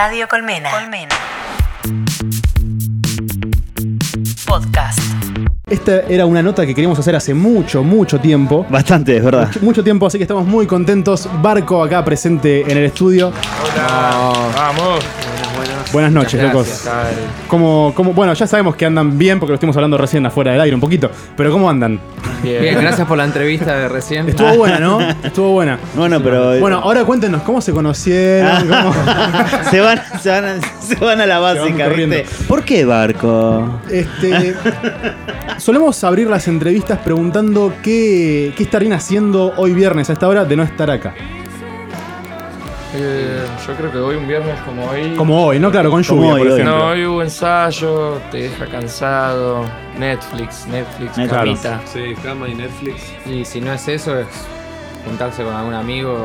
Radio Colmena. Colmena. Podcast. Esta era una nota que queríamos hacer hace mucho, mucho tiempo. Bastante, es verdad. Mucho, mucho tiempo, así que estamos muy contentos. Barco acá presente en el estudio. Vamos. Buenas noches, locos. ¿Cómo, cómo- bueno, ya sabemos que andan bien porque lo estuvimos hablando recién afuera del aire un poquito. Pero ¿cómo andan? Bien, gracias por la entrevista de recién. Estuvo buena, ¿no? Estuvo buena. Bueno, pero. Bueno, ahora cuéntenos cómo se conocieron. cómo- se, van, se, van a, se van a la básica. ¿viste? ¿Por qué barco? Este, solemos abrir las entrevistas preguntando qué, qué estarían haciendo hoy viernes a esta hora de no estar acá. Eh, yo creo que hoy un viernes como hoy. Como hoy, ¿no? Claro, con lluvia, hoy, por ejemplo. No, hoy hubo ensayo, te deja cansado. Netflix, Netflix, Netflix. camita. Sí, cama y Netflix. Y si no es eso, es juntarse con algún amigo,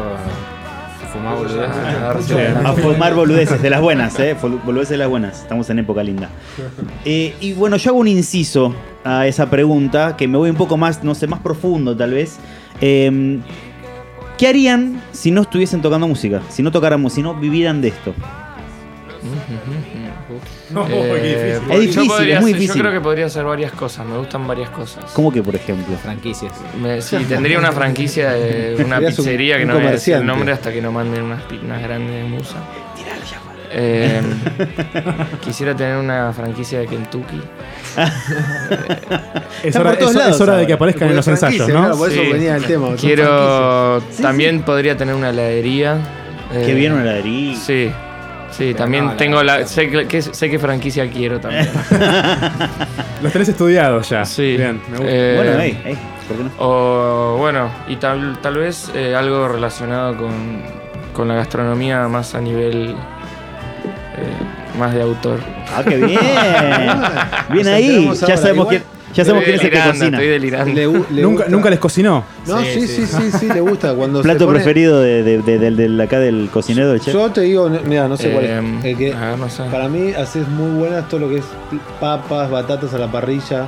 fumar boludeces. Darse Sí. una- A formar boludeces de las buenas, ¿eh? Boludeces de las buenas. Estamos en época linda. Eh, y bueno, yo hago un inciso a esa pregunta, que me voy un poco más, no sé, más profundo tal vez. Eh, ¿Qué harían si no estuviesen tocando música? Si no tocáramos, si no vivieran de esto. Eh, Es difícil, podría es muy difícil. Yo creo que podría hacer varias cosas, me gustan varias cosas. ¿Cómo que, por ejemplo? Franquicias. Me- sí, tendría una franquicia de una un- pizzería que un no voy a decir el nombre hasta que no manden unas grandes musas. Eh, quisiera tener una franquicia de Kentucky. Es hora, es- hora de que aparezcan en los ensayos, ¿no? claro, Por eso Sí. venía el tema. Quiero. Sí, también podría tener una heladería. Que Eh, viene una heladería. Sí. Sí, también no, tengo la. Sé que, sé qué franquicia quiero también. Los tenés estudiados ya. Sí. Bien, me gusta. Eh, Bueno, ey, ey, ¿por qué no? O bueno, y tal, tal vez eh, algo relacionado con, con la gastronomía más a nivel. eh, más de autor. Ah, qué bien. Bien ahí. Ya sabemos quién, ya sabemos quién es el que cocina. Estoy delirando. Le gu- le ¿Nunca, ¿Nunca les cocinó? No, Sí, sí, sí. sí, sí, sí, le gusta. Cuando se Plato pone- preferido de, de- de- del- acá del cocinero del chef. Yo te digo, mira, no sé cuál Eh, es. El que a ver, no sé. para mí haces muy buenas todo lo que es papas, batatas a la parrilla.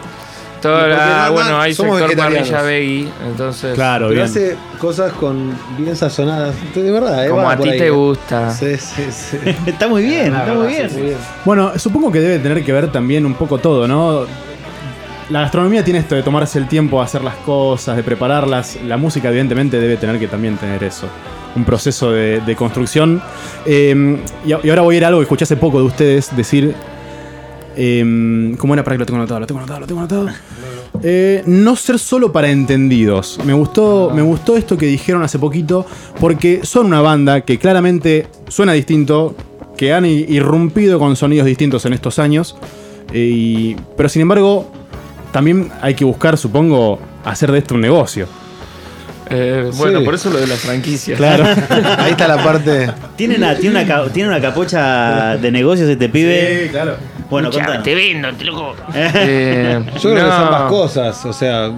Porque ah, bueno, hay somos sector parrilla veggie, entonces. Claro, Pero bien. hace cosas con bien sazonadas. De verdad, eh, Como va a ti te gusta. Sí, sí, sí. Está muy bien, está muy bien. Bueno, supongo que debe tener que ver también un poco todo, ¿no? La gastronomía tiene esto de tomarse el tiempo de hacer las cosas, de prepararlas. La música, evidentemente, debe tener que también tener eso. Un proceso de, de construcción. Eh, y ahora voy a ir a algo que escuché hace poco de ustedes decir. Eh, ¿Cómo era? Para que lo tengo anotado, lo tengo anotado, lo tengo anotado. Eh, no ser solo para entendidos. Me gustó, me gustó esto que dijeron hace poquito, porque son una banda que claramente suena distinto, que han irrumpido con sonidos distintos en estos años, eh, y- pero sin embargo, también hay que buscar, supongo, hacer de esto un negocio. Eh, bueno, Sí. por eso lo de la franquicia. Claro. Ahí está la parte. Tiene una, tiene, una, tiene una capocha de negocios este pibe. claro. Bueno, te vendo, te loco. Eh, Yo creo que son ambas cosas. O sea,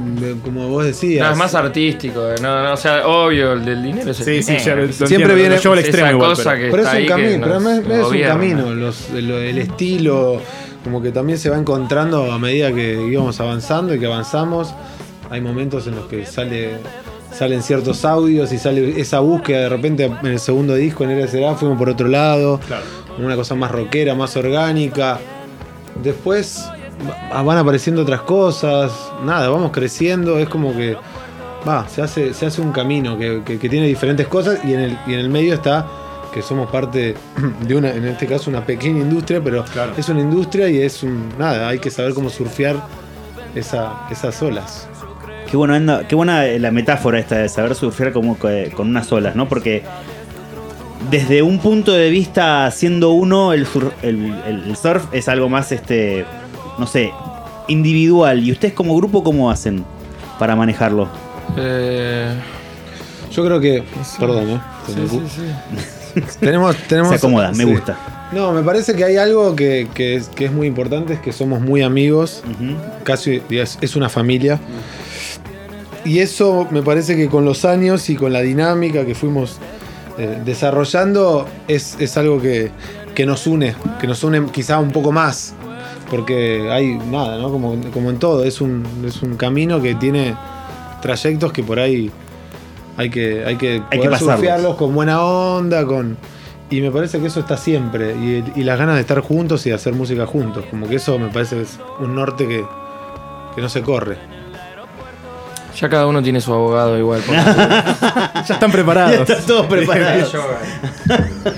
como vos decías. No, es más artístico. No, no, o sea, obvio, el del dinero es el Sí, sí, dinero. lo Siempre entiendo, viene- llevo al extremo igual, cosa pero- que Pero es un camino, pero es, es un camino. Los- lo- el estilo, como que también se va encontrando a medida que íbamos avanzando y que avanzamos. Hay momentos en los que sale, salen ciertos audios y sale esa búsqueda. De repente en el segundo disco, en RSA, fuimos por otro lado. Una cosa más rockera, más orgánica. Después va- van apareciendo otras cosas. Nada, vamos creciendo. Es como que. Va, se hace, se hace un camino que, que- que tiene diferentes cosas y en, el, y en el medio está que somos parte de una, en este caso, una pequeña industria, pero Claro. es una industria y es un. Nada, hay que saber cómo surfear esa, esas olas. Qué, bueno, anda- qué buena la metáfora esta de saber surfear como con unas olas, ¿no? Porque desde un punto de vista, siendo uno, el, sur- el- el- el surf es algo más, este, no sé, individual. ¿Y ustedes como grupo cómo hacen para manejarlo? Eh, Yo creo que. Perdón, ¿eh? sí, sí, sí. Tenemos, tenemos, Se acomoda, me sí. gusta. No, me parece que hay algo que, que es, que es muy importante, es que somos muy amigos, casi es, es una familia. Y eso me parece que con los años y con la dinámica que fuimos eh, desarrollando es, es algo que, que nos une, que nos une quizá un poco más. Porque hay nada, ¿no? Como, como en todo, es un, es un camino que tiene trayectos que por ahí hay que, hay que Hay poder que surfearlos con buena onda, con. Y me parece que eso está siempre. Y, y las ganas de estar juntos y de hacer música juntos. Como que eso me parece que es un norte que, que no se corre. Ya cada uno tiene su abogado igual. Ya están preparados. Ya está todo preparado.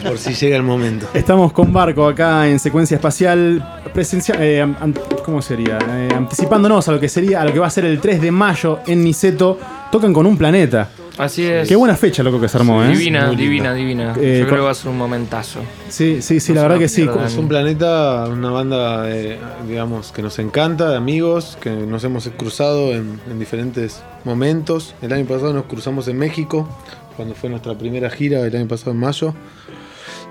Por si llega el momento. Estamos con Barco acá en secuencia espacial, presencia, eh, ¿cómo sería? Eh, anticipándonos a lo que sería, a lo que va a ser el 3 de mayo en Niceto. Tocan con un planeta. Así es. Qué buena fecha, loco, que se armó, ¿eh? Divina, divina, divina. Eh, Yo creo que va a ser un momentazo. Sí, sí, sí, No la verdad que sí. Es un planeta, una banda, eh, digamos, que nos encanta, de amigos, que nos hemos cruzado en, en diferentes momentos. El año pasado nos cruzamos en México, cuando fue nuestra primera gira, el año pasado en mayo.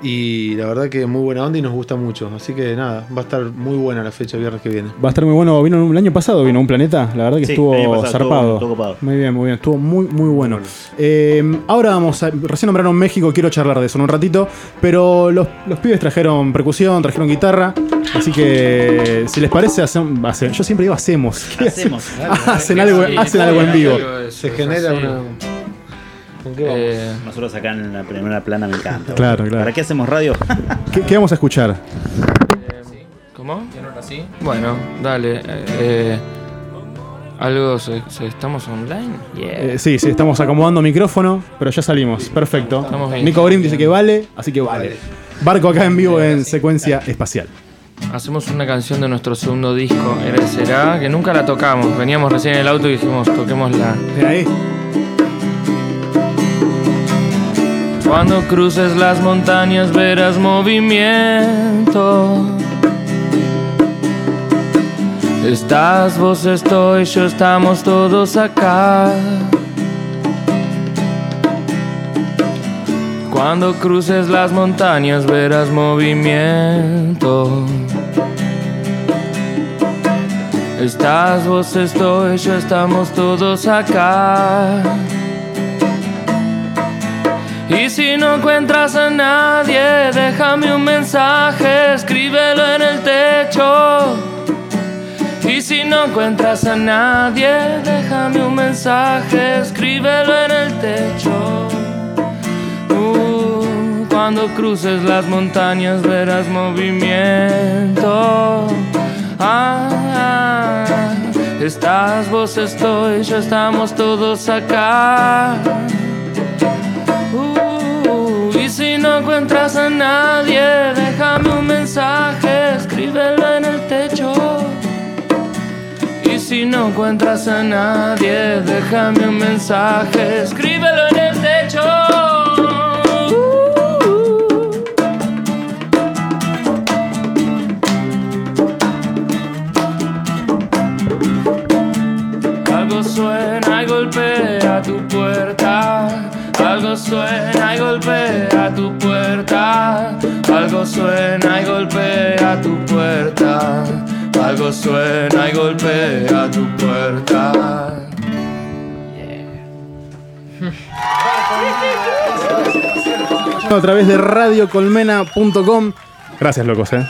Y la verdad que muy buena onda y nos gusta mucho. Así que nada, va a estar muy buena la fecha viernes que viene. Va a estar muy bueno. Vino el año pasado, vino un planeta. La verdad que Sí, estuvo pasado zarpado. Muy bien, muy bien. Estuvo muy, muy bueno. Eh, ahora vamos a. Recién nombraron México, quiero charlar de eso en un ratito. Pero los, los pibes trajeron percusión, trajeron guitarra. Así que, si les parece, hacen, hacen- yo siempre digo hacemos. ¿Qué Hacemos. hacen algo, Sí, hacen algo en vivo. Se es genera una. ¿Con qué vamos? Eh, Nosotros acá en la primera plana me encanta. Claro, claro. ¿Para qué hacemos radio? ¿Qué, qué vamos a escuchar? ¿Cómo? ¿Y ahora sí? Bueno, dale. eh, eh, algo. se- se- ¿Estamos online? Yeah. Eh, sí, sí, estamos acomodando micrófono, pero ya salimos. Perfecto. Estamos bien. Nico Brim dice que vale, así que vale. Barco acá en vivo en secuencia espacial. Hacemos una canción de nuestro segundo disco, Era Será, que nunca la tocamos. Veníamos recién en el auto y dijimos, toquémosla. De ahí. Cuando cruces las montañas verás movimiento. Estás, vos estoy, yo estamos todos acá. Cuando cruces las montañas verás movimiento. Estás, vos estoy, yo estamos todos acá. Y si no encuentras a nadie, déjame un mensaje, escríbelo en el techo. Y si no encuentras a nadie, déjame un mensaje, escríbelo en el techo. Cuando cruces las montañas verás movimiento. Ah, ah, estás, vos estoy, yo estamos todos acá. No encuentras a nadie, déjame un mensaje, escríbelo en el techo. Y si no encuentras a nadie, déjame un mensaje, escríbelo en el techo. Algo suena y golpea tu puerta. Algo suena y golpea tu puerta. Algo suena y golpea tu puerta. Algo suena y golpea tu puerta. A través de radiocolmena.com. Gracias, locos, eh.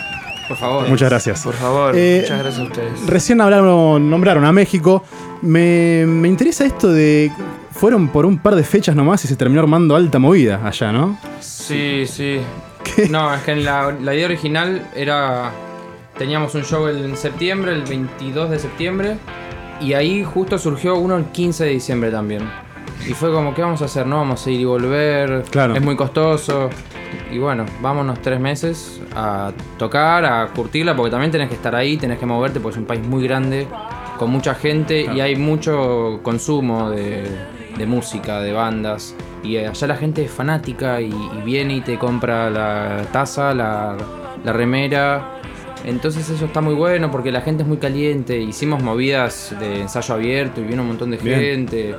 Por favor. Muchas gracias. Por favor, Eh, muchas gracias a ustedes. Recién hablaron, nombraron a México. Me, me interesa esto de. Fueron por un par de fechas nomás y se terminó armando alta movida allá, ¿no? Sí, sí. No, es que en la, la idea original era. Teníamos un show en septiembre, el 22 de septiembre. Y ahí justo surgió uno el 15 de diciembre también. Y fue como, ¿qué vamos a hacer? No vamos a ir y volver. Claro. Es muy costoso. Y bueno, vámonos tres meses a tocar, a curtirla, porque también tenés que estar ahí, tenés que moverte, porque es un país muy grande, con mucha gente y hay mucho consumo de, de música, de bandas. Y allá la gente es fanática y, y viene y te compra la taza, la, la remera. Entonces eso está muy bueno porque la gente es muy caliente. Hicimos movidas de ensayo abierto y vino un montón de Bien. gente.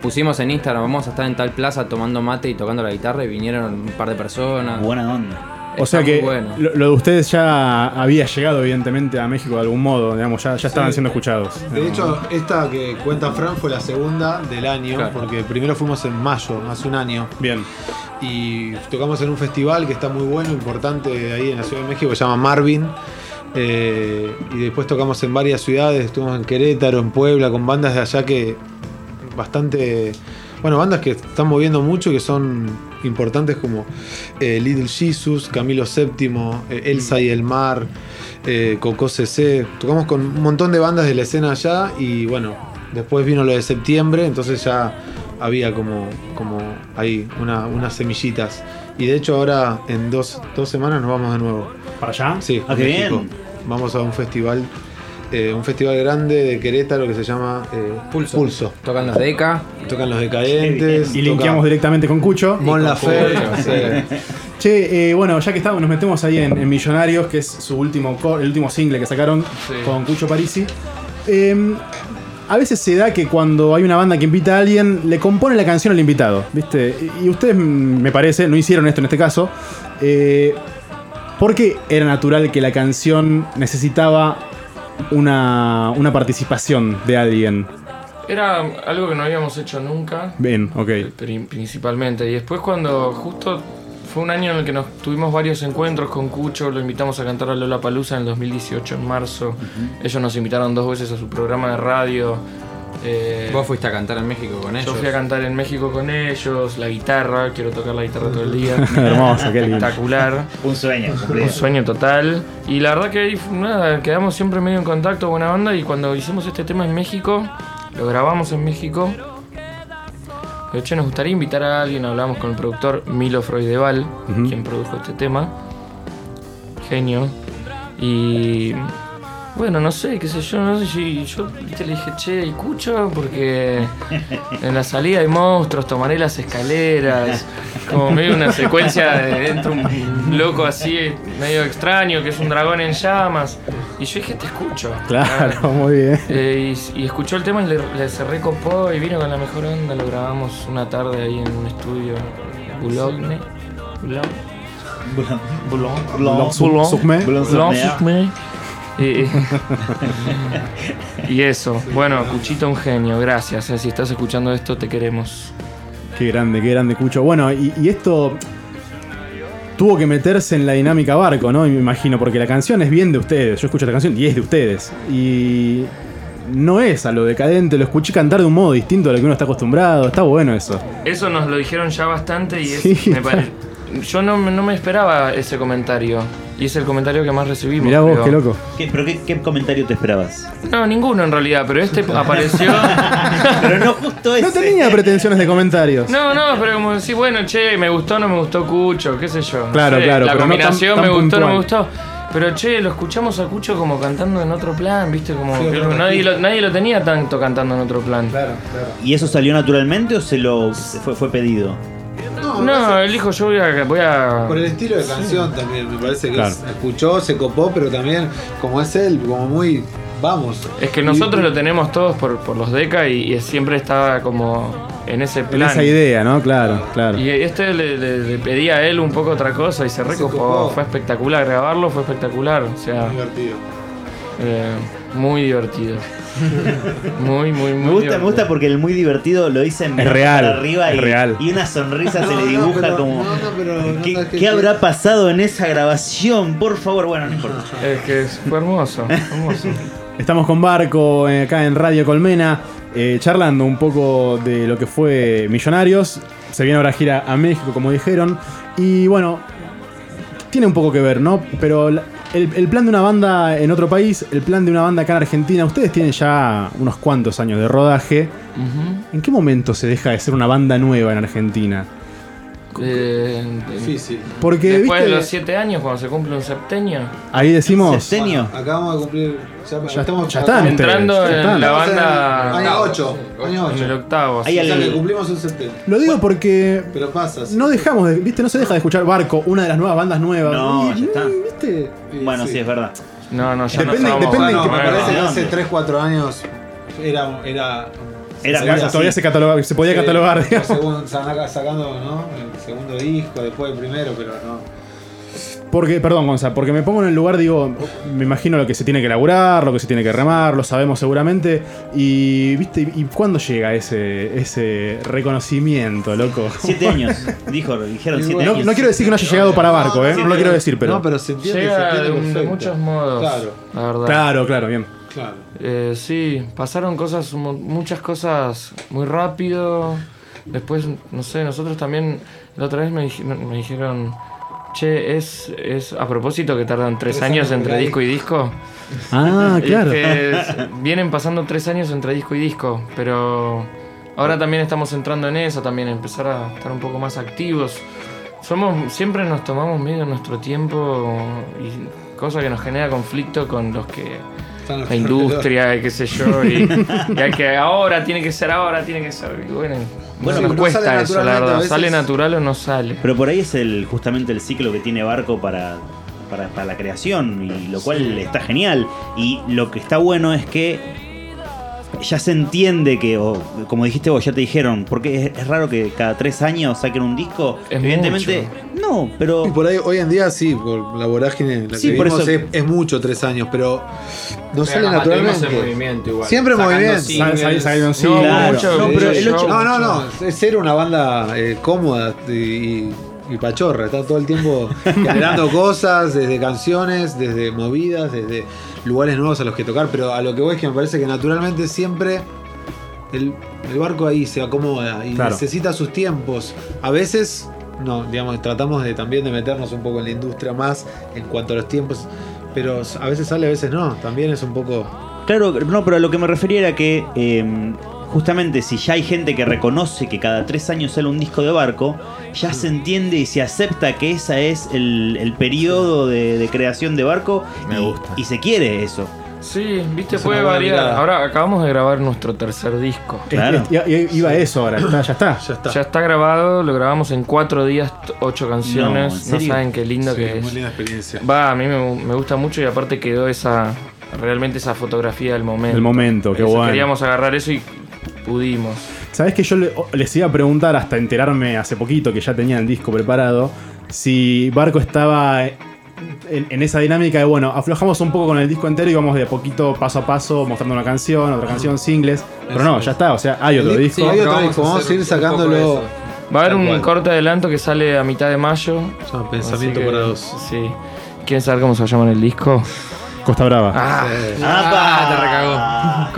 Pusimos en Instagram, vamos a estar en tal plaza tomando mate y tocando la guitarra y vinieron un par de personas. Buena onda. O sea que bueno. lo, lo de ustedes ya había llegado, evidentemente, a México de algún modo. Digamos, ya, ya estaban Sí. siendo escuchados. De hecho, esta que cuenta Fran fue la segunda del año, Claro. porque primero fuimos en mayo, hace un año, Bien. y tocamos en un festival que está muy bueno, importante ahí en la Ciudad de México, que se llama Marvin. eh, y después tocamos en varias ciudades, estuvimos en Querétaro, en Puebla, con bandas de allá que bastante. Bueno, bandas que están moviendo mucho, que son importantes como eh, Little Jesus, Camilo VII, eh, Elsa y el Mar, eh, Coco CC. Tocamos con un montón de bandas de la escena allá y bueno, después vino lo de septiembre, entonces ya había como, como ahí una- unas semillitas. Y de hecho ahora en dos, dos semanas nos vamos de nuevo. ¿Para allá? Sí, Ah, a qué México. bien. Vamos a un festival, eh, un festival grande de Querétaro que se llama eh, Pulso. Pulso. Tocan los Deca. Tocan los decadentes. Y linkeamos directamente con Cucho. Mon Laferte, sí. Che, eh, bueno, ya que estamos, nos metemos ahí en, en Millonarios, que es su último, el último single que sacaron Sí. con Cucho Parisi. Eh, a veces se da que cuando hay una banda que invita a alguien, le compone la canción al invitado, ¿viste? Y y ustedes, mm, me parece, no hicieron esto en este caso. Eh, ¿Por qué era natural que la canción necesitaba una, una participación de alguien? Era algo que no habíamos hecho nunca, Bien, ok. pri- principalmente. Y después cuando justo fue un año en el que nos tuvimos varios encuentros con Cucho, lo invitamos a cantar a Lola Palusa en el 2018, en marzo. Ellos nos invitaron dos veces a su programa de radio. Eh, Vos fuiste a cantar en México con ellos. yo fui a cantar en México con ellos, la guitarra, quiero tocar la guitarra todo el día. Hermoso, qué lindo. Espectacular. Un sueño, Un sueño total. Y la verdad que ahí, nada, quedamos siempre medio en contacto, buena banda. Y cuando hicimos este tema en México, lo grabamos en México. De hecho, nos gustaría invitar a alguien. Hablamos con el productor Milo Freudeval, Ujú. quien produjo este tema. Genio. Y. Bueno, no sé, qué sé yo, no sé si yo viste, le dije, che, ¿y Cucho? Porque en la salida hay monstruos, tomaré las escaleras, como medio una secuencia de dentro un loco así, medio extraño, que es un dragón en llamas. Y yo dije, te escucho. Claro, muy bien. Eh, y, y escuchó el tema y le, le se recopó y vino con la mejor onda. Lo grabamos una tarde ahí en un estudio. Boulogne. Boulogne. Boulogne. Boulogne. Sucme. Boulogne. Y, y eso. Bueno, Cuchito un genio. Gracias. eh, Si estás escuchando esto, te queremos. Qué grande, qué grande, Cucho. Bueno, y, y esto tuvo que meterse en la dinámica barco, ¿no? Me imagino, porque la canción es bien de ustedes. Yo escucho la canción y es de ustedes. Y no es a lo decadente, lo escuché cantar de un modo distinto a lo que uno está acostumbrado. Está bueno eso. Eso nos lo dijeron ya bastante y es- Sí, me pare- yo no, no me esperaba ese comentario. Y es el comentario que más recibimos. Mirá vos, creo. qué loco. ¿Qué- ¿Pero qué, qué comentario te esperabas? No, ninguno en realidad, pero este apareció. Pero no justo ese. No tenía pretensiones de comentarios. No, no, pero como decir, bueno, che, me gustó, no me gustó Cucho, qué sé yo. no Claro, sé, claro, La pero no tan- combinación tan me gustó, no me gustó. Pero che, lo escuchamos a Cucho como cantando en otro plan, viste, como Sí, que otro nadie, lo, nadie lo tenía tanto cantando en otro plan. Claro, claro. ¿Y eso salió naturalmente o se lo fue, fue pedido? No, No, él dijo, yo voy a. Voy a Por el estilo de canción también, me parece que Claro. es- escuchó, se copó, pero también como es él, como muy vamos. Es que nosotros lo tenemos todos por, por los DECA y, y siempre estaba como en ese En plan. esa idea, ¿no? Claro, claro. Y este le, le- le pedía a él un poco otra cosa y se recopó. copó. Fue espectacular, grabarlo fue espectacular. O sea, divertido. eh, muy divertido. Muy, muy, muy Me gusta, divertido. me gusta porque el muy divertido lo hice en Es real, para arriba es y, real. y una sonrisa se No, le no, dibuja pero- como. no, no, pero no ¿Qué, habrá pasado en esa grabación? Por favor, bueno, no importa. Es que fue hermoso, hermoso. Estamos con Barco eh, acá en Radio Colmena, eh, charlando un poco de lo que fue Millonarios. Se viene ahora gira a México, como dijeron. Y bueno, tiene un poco que ver, ¿no? Pero la- el, el plan de una banda en otro país, el plan de una banda acá en Argentina, ustedes tienen ya unos cuantos años de rodaje. ¿En qué momento se deja de ser una banda nueva en Argentina? Eh, Difícil. Porque, después ¿viste? de los siete años, cuando se cumple un septenio, Ahí decimos... Septenio. Bueno, acabamos de cumplir. Ya, Ya- estamos ya están. Entrando ya en la banda. año ocho, año En el ocho. octavo. Hay sí. O sea al- que cumplimos un septenio. Lo digo porque Pero pasa. sí. no dejamos de... ¿Viste? No se deja de escuchar Barco, una de las nuevas bandas nuevas. No, Y, ya está. ¿Viste? Bueno, sí, es verdad. No, no, ya Depende- no somos depende qué- me parece que ¿de hace dónde? 3, 4 años era. era Era se más veía así. Todavía se, cataloga- se podía Sí, catalogar, digamos. saca- sacando ¿no? el segundo disco, después el primero, pero no. Porque, perdón, Gonza, porque me pongo en el lugar, digo, me imagino lo que se tiene que elaborar, lo que se tiene que remar, lo sabemos seguramente. Y, ¿viste? ¿Y cuándo llega ese, ese reconocimiento, loco? Siete años, dijo, dijeron siete No, años. no quiero decir que no haya llegado para Barco, ¿eh? No lo quiero decir, pero. No, pero se entiende, se Llega entiende de, un- de muchos modos. Claro, La verdad. Claro, claro, bien. claro. Eh, sí, pasaron cosas, mu- muchas cosas muy rápido. Después, no sé, nosotros también, la otra vez me, dij- me dijeron, che, es, es a propósito que tardan tres, Tres años años entre disco y disco. Ah, Es claro. que es- vienen pasando tres años entre disco y disco, pero ahora también estamos entrando en eso, también empezar a estar un poco más activos. Somos, siempre nos tomamos medio nuestro tiempo y cosa que nos genera conflicto con los que Están la industria y qué sé yo y, y hay que ahora tiene que ser ahora tiene que ser y bueno, Bueno, nos no cuesta sale eso la verdad. veces- sale natural o no sale Pero por ahí es el justamente el ciclo que tiene Barco para, para, para la creación, y lo cual está genial. Y lo que está bueno es que ya se entiende que, o, como dijiste vos, ya te dijeron, porque es, es raro que cada tres años saquen un disco. Es Evidentemente, no, pero Y por ahí, hoy en día sí, por la vorágine en la Sí, que por eso- es, es mucho tres años, pero no sale Pero, naturalmente. en movimiento igual. Siempre en movimiento. Sal- sal- No, singles. Claro. mucho- No, pero el No, no, mucho- no, es ser una banda eh, cómoda y, y- y pachorra, está todo el tiempo generando cosas, desde canciones, desde movidas, desde lugares nuevos a los que tocar, pero a lo que voy es que me parece que naturalmente siempre el, el barco ahí se acomoda y Claro. necesita sus tiempos. A veces, no, digamos, tratamos de también de meternos un poco en la industria más en cuanto a los tiempos, pero a veces sale, a veces no, también es un poco... Claro, no, pero a lo que me refería era que eh, justamente si ya hay gente que reconoce que cada tres años sale un disco de barco, ya se entiende y se acepta que ese es el, el periodo de, de creación de barco Me y, gusta. y se quiere eso. Sí viste Es puede variar mirada. ahora acabamos de grabar nuestro tercer disco Claro. es- iba eso ahora, está, ya está. Ya está. ya está grabado lo grabamos en cuatro días ocho No, ¿en canciones no, saben qué lindo Sí, que muy es linda experiencia. va a mí me, me gusta mucho y aparte quedó esa realmente esa fotografía del momento El momento, qué Eso, bueno. queríamos agarrar eso y pudimos Sabes que yo le- les iba a preguntar hasta enterarme hace poquito que ya tenía el disco preparado si Barco estaba en, en esa dinámica de bueno, aflojamos un poco con el disco entero y vamos de poquito paso a paso mostrando una canción, otra canción, singles. Pero no, ya es. está, o sea, hay otro El disco. hay otro vamos disco, vamos hacer a ir sacándolo. va a haber un corte adelanto que sale a mitad de mayo Pensamiento que- para dos. sí ¿Quieren saber cómo se llama en el disco? Costa Brava. Ah, ¡Apa!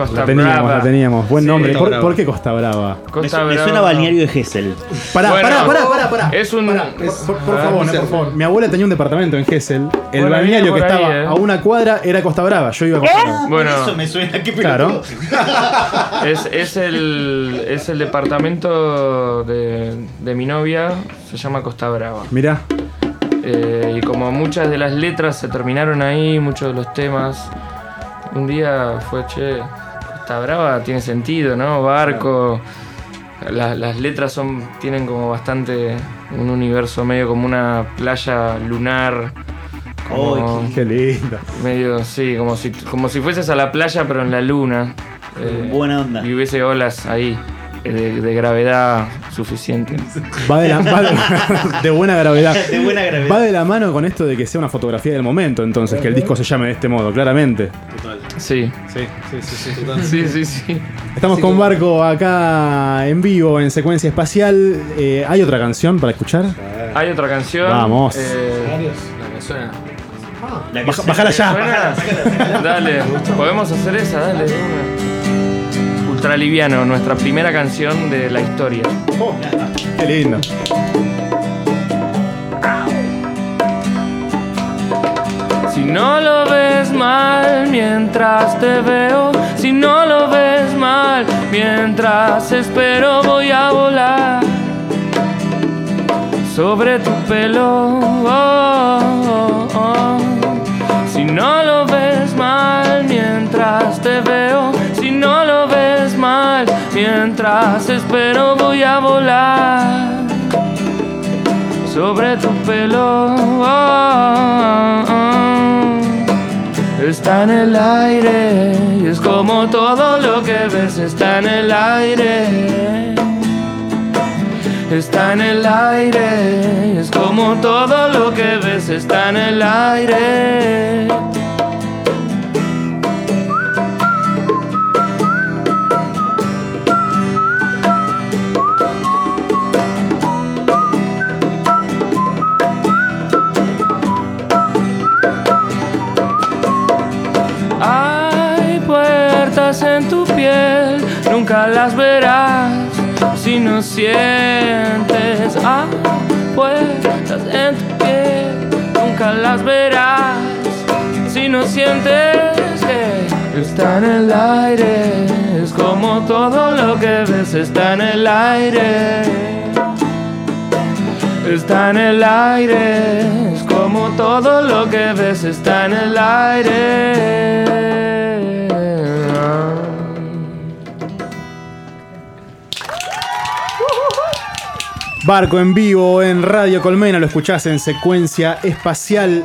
Costa la teníamos, Brava. la teníamos. Buen Sí, nombre. Costa ¿Por, por qué Costa Brava? Me, Costa me Brava. suena balneario de Gessel. Pará, Bueno, pará, pará, pará, pará. Es un. Pará, por, por- por Ah, favor, no por favor. Mi abuela tenía un departamento en Gessel. El Bueno, balneario que ahí, estaba eh. a una cuadra era Costa Brava. Yo iba a Costa Brava. Bueno. Por eso me suena que Claro. Es, es el, es el departamento de, de mi novia, se llama Costa Brava. Mirá. Eh, y como muchas de las letras se terminaron ahí, muchos de los temas, un día fue, che, Costa Brava tiene sentido, ¿no? Barco. La- las letras son tienen como bastante un universo medio como una playa lunar. Como Qué lindo. medio, sí, como si, como si fueses a la playa pero en la luna. Eh, Buena onda. y hubiese olas ahí de, de gravedad suficiente. Va de, la, va de, de buena gravedad. De buena gravedad. Va de la mano con esto de que sea una fotografía del momento, entonces, que el disco se llame de este modo, claramente. Sí, Sí, sí, sí, sí, total. sí, sí, sí. Estamos con Barco acá en vivo, en secuencia espacial. Eh, ¿Hay otra canción para escuchar? Hay otra canción. Vamos. eh, La que suena. La que Baja- suena- bájala ya. ¿suena? Dale, podemos hacer esa, dale. Ultraliviano, nuestra primera canción de la historia. Qué lindo. Si no lo ves mal mientras te veo, si no lo ves mal mientras espero, voy a volar sobre tu pelo. Oh, oh, oh. Si no lo ves mal mientras te veo, mientras espero, voy a volar sobre tu pelo. Está en el aire y es como todo lo que ves está en el aire. Está en el aire y es como todo lo que ves está en el aire. En tu piel, nunca las verás si no sientes apuestas en tu piel, nunca las verás. Si no sientes que está en el aire, es como todo lo que ves está en el aire. Está en el aire, es como todo lo que ves está en el aire. Barco en vivo en Radio Colmena, lo escuchás en secuencia espacial.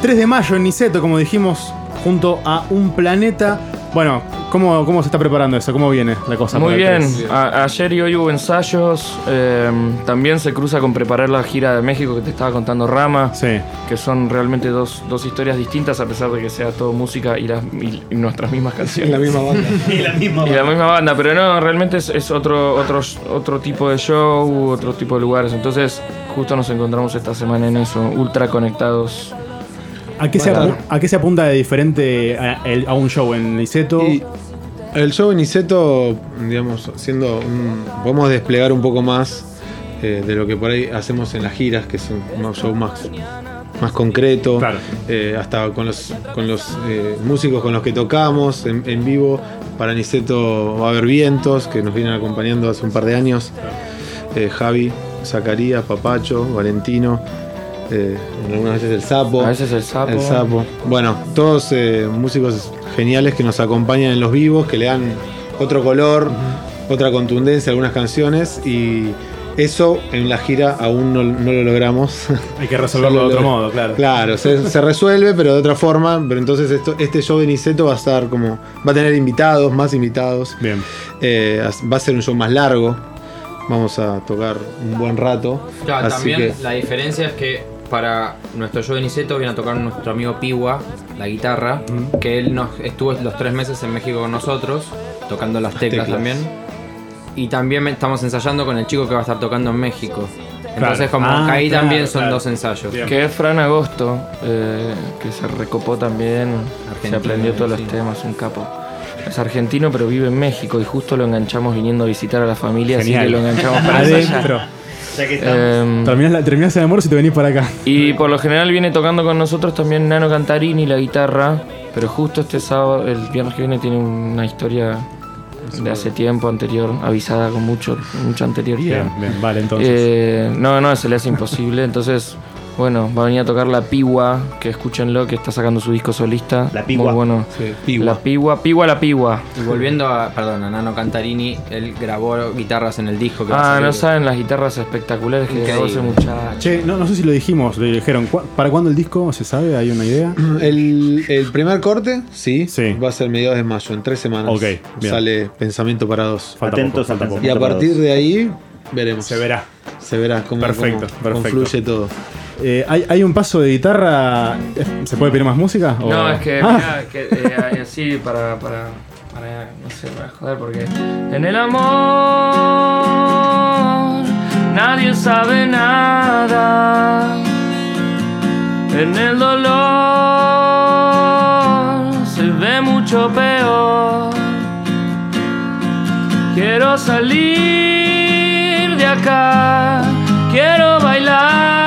3 de mayo en Niceto, como dijimos, junto a un planeta. Bueno, ¿cómo, cómo se está preparando eso? ¿Cómo viene la cosa? Muy bien, 3? A- ayer y hoy hubo ensayos, eh, también se cruza con preparar la gira de México que te estaba contando Rama, Sí. que son realmente dos, dos historias distintas a pesar de que sea todo música y, las, y- y nuestras mismas Es canciones. la misma banda. Y la misma Y la misma banda, pero no, realmente es, es otro, otro, otro tipo de show, otro tipo de lugares. Entonces, justo nos encontramos esta semana en eso, ultra conectados. ¿A qué, se Claro. apu- ¿A qué se apunta de diferente a, un show en Niceto? Y el show en Niceto, digamos, siendo un- podemos desplegar un poco más eh, de lo que por ahí hacemos en las giras, que es un, un show más, más concreto. Claro. Eh, hasta con los, con los eh, músicos con los que tocamos en, en vivo. Para Niceto va a haber vientos que nos vienen acompañando hace un par de años. Javi, Zacarías, Papacho, Valentino. Eh, algunas veces el sapo. A veces el sapo. El sapo. Bueno, todos eh, músicos geniales que nos acompañan en los vivos, que le dan otro color, otra contundencia a algunas canciones y eso en la gira aún no, no lo logramos. Hay que resolverlo de otro modo, claro. claro, se, se resuelve, pero de otra forma. Pero entonces esto, este show de Niceto va a estar como. va a tener invitados, más invitados. Bien. Eh, va a ser un show más largo. Vamos a tocar un buen rato. Claro, así también que- la diferencia es que para nuestro show de Niceto viene a tocar nuestro amigo Piwa, la guitarra, que él nos estuvo los tres meses en México con nosotros, tocando las teclas, teclas. también. Y también estamos ensayando con el chico que va a estar tocando en México. Entonces, como Ah, ahí claro, también son claro. dos ensayos. Bien. Que es Fran Agosto, eh, que se recopó también, se aprendió todos los sí. temas, un capo. Es argentino, pero vive en México y justo lo enganchamos viniendo a visitar a la familia, así que lo enganchamos para ensayar. Ya que estamos. Em, Terminás, la- terminás el amor si te venís para acá. y por lo general viene tocando con nosotros también Nano Cantarini, la guitarra, pero justo este sábado, el viernes que viene, tiene una historia de hace tiempo anterior, avisada con mucho, mucha anterioridad. Bien, bien, vale, entonces. Eh, no, no, se le hace imposible. Entonces, bueno, va a venir a tocar La Piwa, que escúchenlo, que está sacando su disco solista. La Piwa. Muy bueno. Sí, Piwa. La Piwa, Piwa la Piwa. Y volviendo a, perdón, a Nano Cantarini, él grabó guitarras en el disco que Ah, no saben las guitarras espectaculares que grabó ese muchacho. Che, no, no sé si lo dijimos, lo dijeron. ¿Cu- ¿Para cuándo el disco? ¿Se sabe? ¿Hay una idea? El, el primer corte, sí, Sí. va a ser mediados de mayo, en tres semanas. Ok, bien. Sale Pensamiento para dos. Falta Atentos poco, al falta. Y a partir de ahí veremos. Se verá. Se verá cómo, Perfecto, cómo perfecto. confluye todo. Eh, ¿hay, hay un paso de guitarra? ¿Se puede pedir más música? o- No, es que, Ah, mirá, que eh, así para, para, para, no sé, para joder, porque en el amor nadie sabe nada. En el dolor se ve mucho peor. Quiero salir de acá, quiero bailar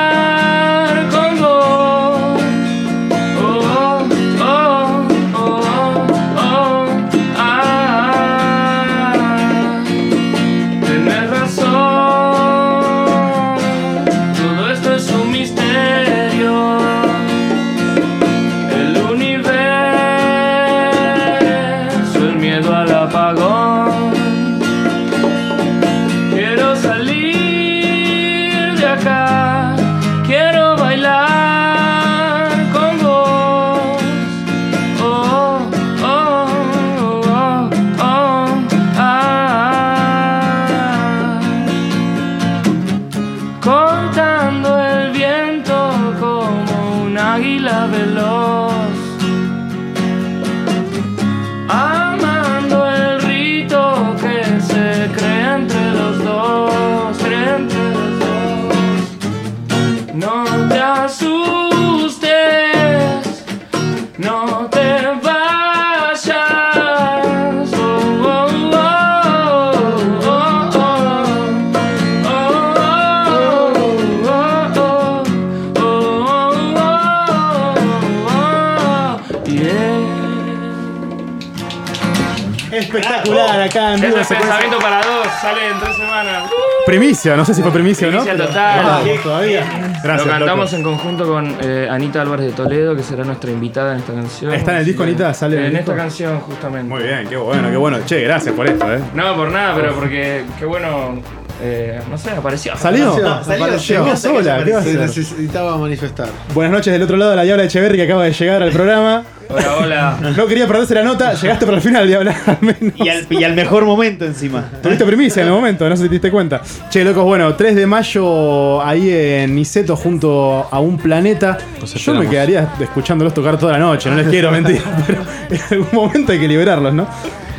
acá en vivo. Eso es secuencia. pensamiento para dos, sale en tres semanas. Primicia, no sé si fue primicia o no. Primicia pero- total. Vamos todavía. Gracias, Lo cantamos loco. en conjunto con eh, Anita Álvarez de Toledo, que será nuestra invitada en esta canción. ¿Está en el disco, Anita? ¿Sale en esta canción, justamente. Muy bien, qué bueno, qué bueno. Che, gracias por esto, eh. No, por nada, pero porque, qué bueno, eh, no sé, apareció. ¿Salió? Apareció, salió. apareció. Llegó sola, ¿qué va a Se hacer? necesitaba manifestar. Buenas noches del otro lado de la Diabla Echeverri que acaba de llegar al programa. Hola, hola. No quería perderse la nota, llegaste por el final, Diabla. al menos. Y al, y al mejor momento encima. Tuviste primicia en el momento, no sé si te diste cuenta. Che, locos, bueno, 3 de mayo ahí en Niceto junto a un planeta. Yo me quedaría escuchándolos tocar toda la noche, no les quiero mentir, pero en algún momento hay que liberarlos, ¿no?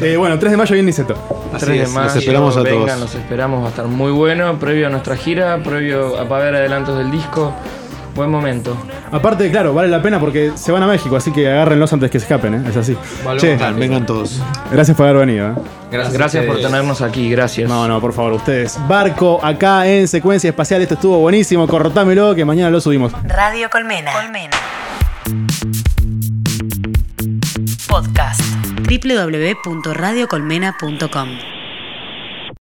Eh, bueno, 3 de mayo en Niceto. Así 3 de mayo, los esperamos a vengan, todos. los esperamos, va a estar muy bueno, previo a nuestra gira, previo a para ver adelantos del disco. Buen momento. Aparte, claro, vale la pena porque se van a México, así que agárrenlos antes que se escapen, ¿eh? Es así. Che, Vengan, vengan todos. gracias por haber venido, ¿eh? Gracias, Gracias por tenernos aquí, gracias. No, no, por favor, ustedes. Barco acá en secuencia espacial, esto estuvo buenísimo, cortámelo que mañana lo subimos. Radio Colmena. Colmena. Podcast. www.radiocolmena.com